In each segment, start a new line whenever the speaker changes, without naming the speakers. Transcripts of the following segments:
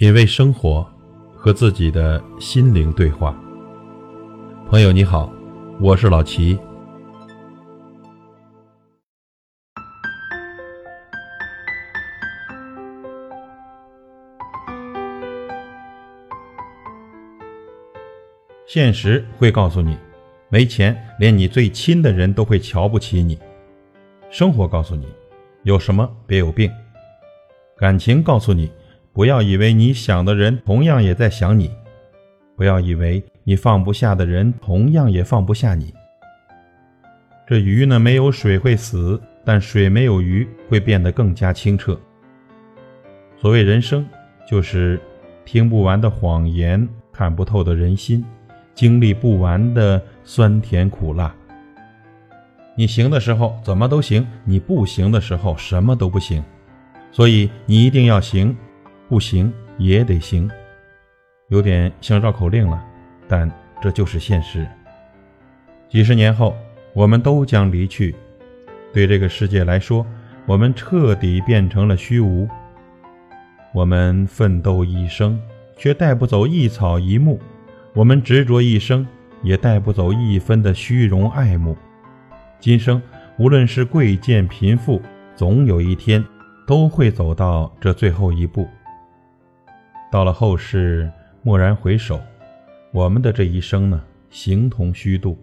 品味生活，和自己的心灵对话。朋友你好，我是老齐。现实会告诉你，没钱，连你最亲的人都会瞧不起你。生活告诉你，有什么别有病。感情告诉你。不要以为你想的人同样也在想你，不要以为你放不下的人同样也放不下你。这鱼呢，没有水会死，但水没有鱼会变得更加清澈。所谓人生，就是听不完的谎言，看不透的人心，经历不完的酸甜苦辣。你行的时候怎么都行，你不行的时候什么都不行，所以你一定要行。不行也得行，有点像绕口令了，但这就是现实。几十年后，我们都将离去，对这个世界来说，我们彻底变成了虚无。我们奋斗一生，却带不走一草一木；我们执着一生，也带不走一分的虚荣爱慕。今生无论是贵贱贫富，总有一天都会走到这最后一步。到了后世，蓦然回首，我们的这一生呢，形同虚度。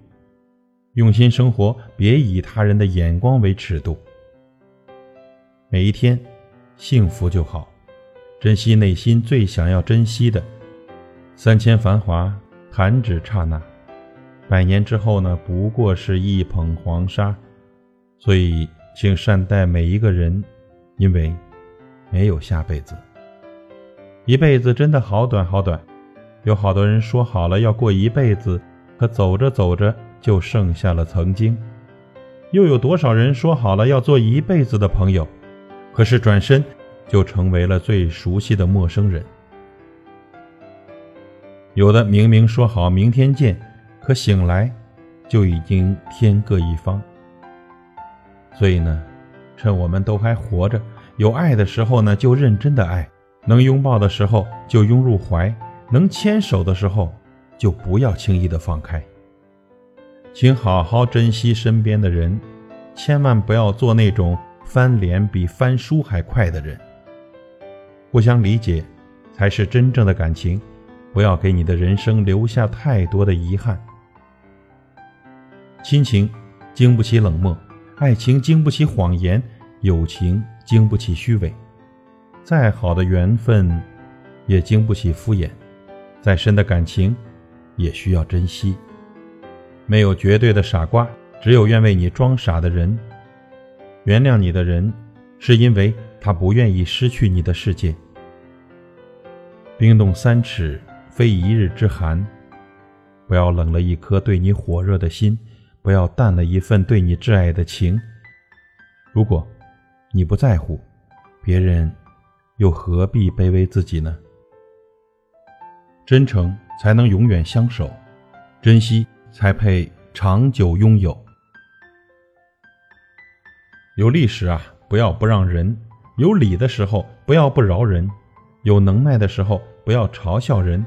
用心生活，别以他人的眼光为尺度。每一天，幸福就好，珍惜内心最想要珍惜的。三千繁华，弹指刹那；百年之后呢，不过是一捧黄沙。所以，请善待每一个人，因为没有下辈子。一辈子真的好短好短，有好多人说好了要过一辈子，可走着走着就剩下了曾经；又有多少人说好了要做一辈子的朋友，可是转身就成为了最熟悉的陌生人。有的明明说好明天见，可醒来就已经天各一方。所以呢，趁我们都还活着，有爱的时候呢，就认真的爱。能拥抱的时候就拥入怀，能牵手的时候就不要轻易的放开。请好好珍惜身边的人，千万不要做那种翻脸比翻书还快的人。互相理解才是真正的感情，不要给你的人生留下太多的遗憾。亲情经不起冷漠，爱情经不起谎言，友情经不起虚伪。再好的缘分，也经不起敷衍；再深的感情，也需要珍惜。没有绝对的傻瓜，只有愿为你装傻的人。原谅你的人，是因为他不愿意失去你的世界。冰冻三尺，非一日之寒。不要冷了一颗对你火热的心，不要淡了一份对你挚爱的情。如果你不在乎，别人。又何必卑微自己呢？真诚才能永远相守，珍惜才配长久拥有。有历史啊，不要不让人；有理的时候，不要不饶人；有能耐的时候，不要嘲笑人。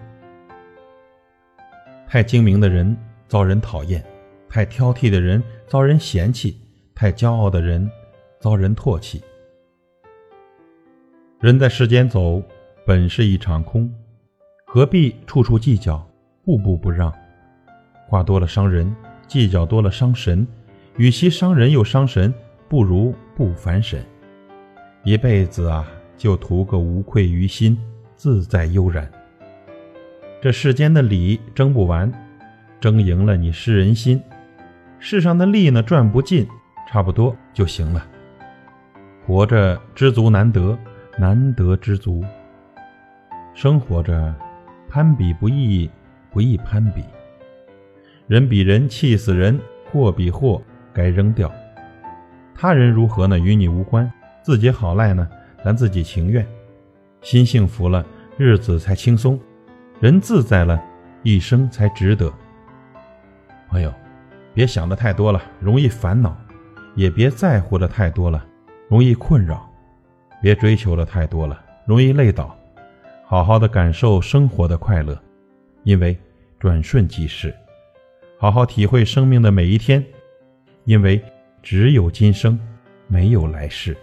太精明的人遭人讨厌，太挑剔的人遭人嫌弃，太骄傲的人遭人唾弃。人在世间走，本是一场空，何必处处计较，步步不让？话多了伤人，计较多了伤神。与其伤人又伤神，不如不烦神。一辈子啊，就图个无愧于心，自在悠然。这世间的理争不完，争赢了你失人心；世上的利呢，赚不尽，差不多就行了。活着知足难得。难得知足，生活着，攀比不易，不易攀比。人比人气死人，货比货该扔掉。他人如何呢？与你无关。自己好赖呢？咱自己情愿。心幸福了，日子才轻松；人自在了，一生才值得。朋友，别想的太多了，容易烦恼；也别在乎的太多了，容易困扰。别追求的太多了，容易累倒；好好的感受生活的快乐，因为转瞬即逝；好好体会生命的每一天，因为只有今生，没有来世。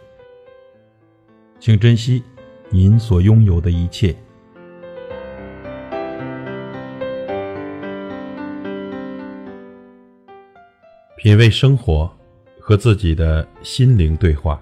请珍惜您所拥有的一切。品味生活，和自己的心灵对话。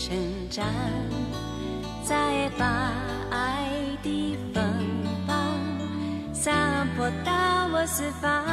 生长再把爱的芬芳散播到我四方，